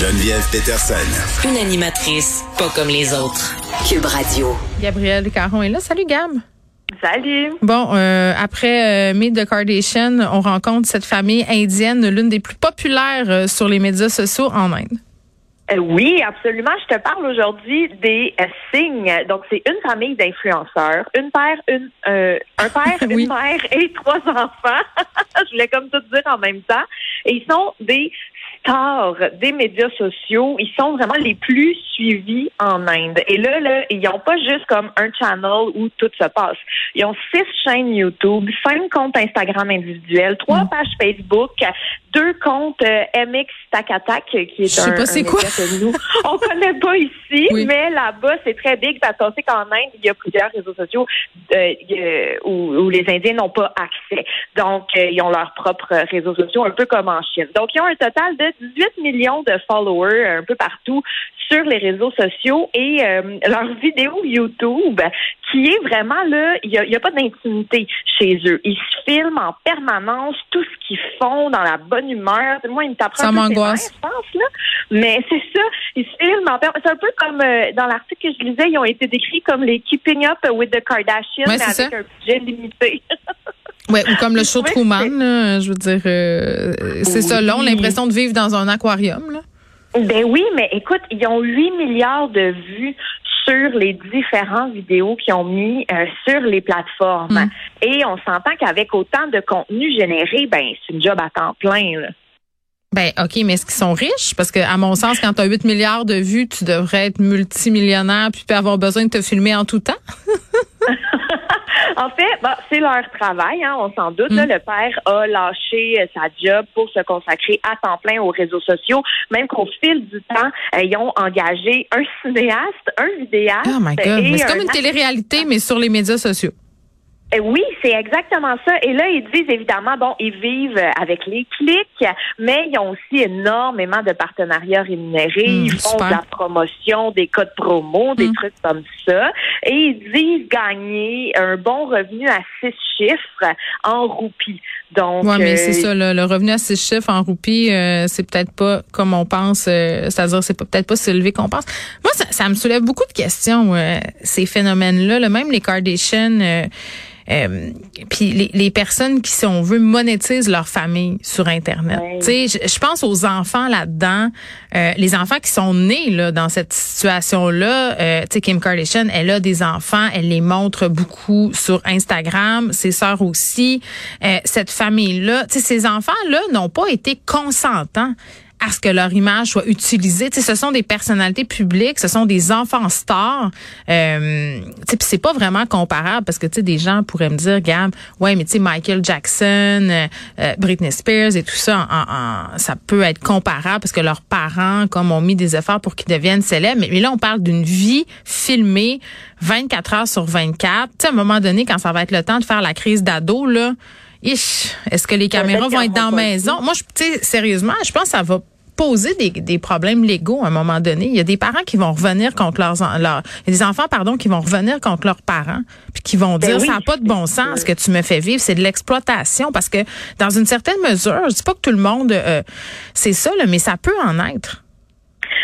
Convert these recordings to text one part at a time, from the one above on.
Geneviève Peterson. Une animatrice pas comme les autres. Cube Radio. Gabriel Caron est là. Salut Gab. Salut. Bon, euh, après euh, Meet the Kardashian, on rencontre cette famille indienne, l'une des plus populaires euh, sur les médias sociaux en Inde. Euh, oui, absolument. Je te parle aujourd'hui des euh, signes. Donc, c'est une famille d'influenceurs, une père, une, euh, un père, Oui. une mère et trois enfants. Je voulais comme tout dire en même temps. Et ils sont des stars des médias sociaux. Ils sont vraiment les plus suivis en Inde. Et là, là, ils n'ont pas juste comme un channel où tout se passe. Ils ont six chaînes YouTube, cinq comptes Instagram individuels, trois pages Facebook, deux comptes euh, MX Tac Attack, qui est Je sais un, pas c'est quoi. nous, on connaît pas ici, Oui. mais là-bas, c'est très big parce qu'on sait qu'en Inde, il y a plusieurs réseaux sociaux euh, euh, où, où les Indiens n'ont pas accès. Donc, euh, ils ont leurs propres réseaux sociaux, un peu comme en Chine. Donc, ils ont un total de 18 millions de followers un peu partout sur les réseaux sociaux et euh, leur vidéo YouTube, qui est vraiment là, il n'y a pas d'intimité chez eux. Ils se filment en permanence tout ce qu'ils font dans la bonne humeur. Moi, ils me Ça m'angoisse. nerfs, je pense, là. Mais c'est ça, ils filment. C'est un peu comme euh, dans l'article que je lisais, ils ont été décrits comme les Keeping Up with the Kardashians, Ouais, mais avec ça. un budget limité. Ouais, ou comme le show Truman, je veux dire, euh, c'est ça, là, on a Oui. l'impression de vivre dans un aquarium. Là. Ben oui, mais écoute, ils ont 8 milliards de vues sur les différentes vidéos qu'ils ont mis euh, sur les plateformes. Mm. Et on s'entend qu'avec autant de contenu généré, ben c'est une job à temps plein. Là. Ben, OK, mais est-ce qu'ils sont riches? Parce que, à mon sens, quand tu as 8 milliards de vues, tu devrais être multimillionnaire puis avoir besoin de te filmer en tout temps. En fait, bah, c'est leur travail, hein, on s'en doute. là. Mm. le père a lâché euh, sa job pour se consacrer à temps plein aux réseaux sociaux. Même qu'au fil du temps, euh, ils ont engagé un cinéaste, un vidéaste. Oh my God. c'est comme un une télé-réalité, mais sur les médias sociaux. Euh, Oui, c'est exactement ça. Et là, ils disent évidemment, bon, ils vivent euh, avec les clics, mais ils ont aussi énormément de partenariats rémunérés. Mm, ils font super. de la promotion, des codes promo, des Mm. trucs comme ça. Et ils disent gagner un bon revenu à six chiffres en roupies. Donc, Oui, mais euh, c'est ça, le, le revenu à six chiffres en roupies, euh, c'est peut-être pas comme on pense, euh, c'est-à-dire c'est peut-être pas si élevé qu'on pense. Moi, ça, ça me soulève beaucoup de questions, euh, ces phénomènes-là, là, même les Kardashians, euh, puis les, les personnes qui, si on veut, monétisent leur famille sur Internet. Tu sais, je, pense aux enfants là-dedans, euh, les enfants qui sont nés là dans cette situation-là. Euh, tu sais, Kim Kardashian, elle a des enfants, elle les montre beaucoup sur Instagram, ses sœurs aussi. Euh, cette famille-là, tu sais, ces enfants-là n'ont pas été consentants à ce que leur image soit utilisée. Tu sais, ce sont des personnalités publiques, ce sont des enfants stars. Euh, tu sais, puis c'est pas vraiment comparable parce que tu sais, des gens pourraient me dire, Gab, ouais, mais tu sais, Michael Jackson, euh, euh, Britney Spears et tout ça, en- en- ça peut être comparable parce que leurs parents, comme, ont mis des efforts pour qu'ils deviennent célèbres. Mais, mais là, on parle d'une vie filmée 24 heures sur 24. Tu sais, à un moment donné, quand ça va être le temps de faire la crise d'ado, là, ish, est-ce que les caméras vont être dans la maison? Moi, je, tu sais, sérieusement, je pense que ça va poser des, des problèmes légaux à un moment donné. Il y a des parents qui vont revenir contre leurs leurs, il y a des enfants pardon qui vont revenir contre leurs parents puis qui vont Ben dire oui, ça n'a pas de bon sens ce que tu me fais vivre, c'est de l'exploitation parce que dans une certaine mesure, je dis pas que tout le monde euh, c'est ça là, mais ça peut en être.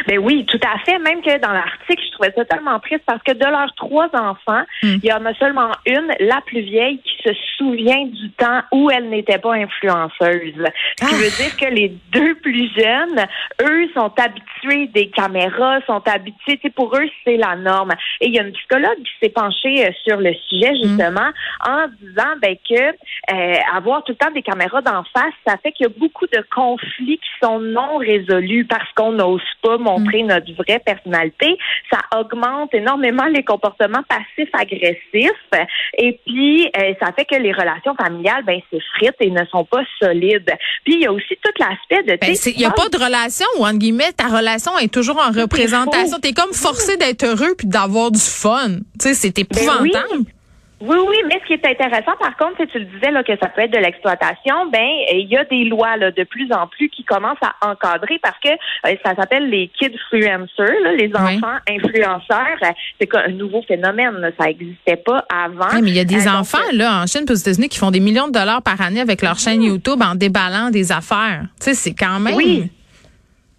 Ben oui, tout à fait. Même que dans l'article, je trouvais ça tellement triste parce que de leurs trois enfants, Hmm. il y en a seulement une, la plus vieille, qui se souvient du temps où elle n'était pas influenceuse. Ce qui Ah. veut dire que les deux plus jeunes, eux, sont habitués des caméras, sont habitués, pour eux, c'est la norme. Et il y a une psychologue qui s'est penchée euh, sur le sujet, justement, en disant ben, que euh, avoir tout le temps des caméras d'en face, ça fait qu'il y a beaucoup de conflits qui sont non résolus parce qu'on n'ose pas montrer notre vraie personnalité. Ça augmente énormément les comportements passifs-agressifs. Et puis, euh, ça fait que les relations familiales, ben, s'effritent et ne sont pas solides. Puis, il y a aussi tout l'aspect de... Ben, il y a pas de relation ou entre guillemets ta relation est toujours en représentation. T'es comme forcé d'être heureux puis d'avoir du fun. Tu sais, c'est épouvantable. Ben oui. Oui, oui, mais ce qui est intéressant, par contre, c'est tu le disais là, que ça peut être de l'exploitation, ben il y a des lois là, de plus en plus qui commencent à encadrer parce que euh, ça s'appelle les kidfluencers, là, les Oui. enfants influenceurs. Euh, C'est un nouveau phénomène, là, ça n'existait pas avant. Ouais, mais il y a des Euh, donc, enfants là en Chine aux États-Unis qui font des millions de dollars par année avec leur chaîne YouTube en déballant des affaires. Tu sais, c'est quand même. Oui.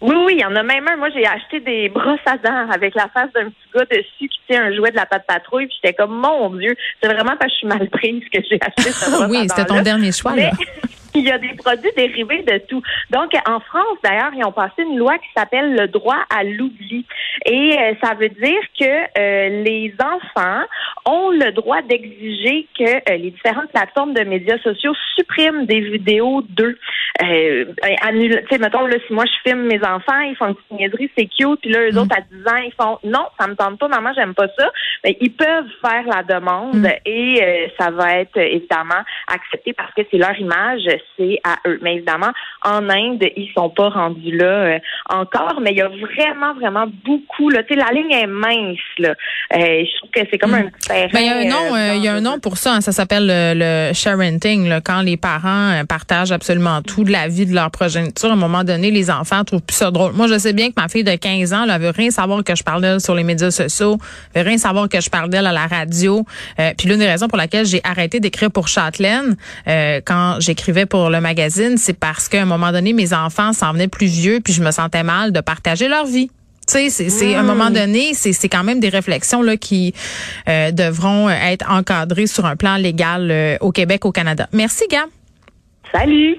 Oui, oui, il y en a même un. Moi, j'ai acheté des brosses à dents avec la face d'un petit gars dessus qui tient un jouet de la patte patrouille. Puis j'étais comme, mon Dieu, c'est vraiment parce que je suis mal prise que j'ai acheté ça. oui, c'était ton dernier choix, là. il y a des produits dérivés de tout. Donc, en France, d'ailleurs, ils ont passé une loi qui s'appelle le droit à l'oubli. Et euh, ça veut dire que euh, les enfants ont le droit d'exiger que euh, les différentes plateformes de médias sociaux suppriment des vidéos d'eux. Euh, tu sais, mettons, là, si moi je filme mes enfants, ils font une petite niaiserie, c'est cute, puis là, eux mm. autres, à 10 ans, ils font non, ça me tente pas, maman, j'aime pas ça. Mais ils peuvent faire la demande mm. et ça va être évidemment accepté parce que c'est leur image, c'est à eux. Mais évidemment, en Inde, ils sont pas rendus là encore, mais il y a vraiment, vraiment beaucoup, là, tu sais, la ligne est mince, là. je trouve que c'est comme mm. un petit ben, il y a un nom, euh, il y a un nom pour ça. Hein, ça s'appelle le, sharenting. Là, quand les parents euh, partagent absolument tout de la vie de leur progéniture, à un moment donné, les enfants trouvent plus ça drôle. Moi, je sais bien que ma fille de 15 ans, elle veut rien savoir que je parle d'elle sur les médias sociaux, elle veut rien savoir que je parle d'elle à la radio. Euh, puis l'une des raisons pour laquelle j'ai arrêté d'écrire pour Châtelaine quand j'écrivais pour le magazine, c'est parce qu'à un moment donné, mes enfants s'en venaient plus vieux, puis je me sentais mal de partager leur vie. Tu sais, c'est à un moment mm. donné, c'est quand même des réflexions là qui euh, devront être encadrées sur un plan légal euh, au Québec, au Canada. Merci, Gab. Salut.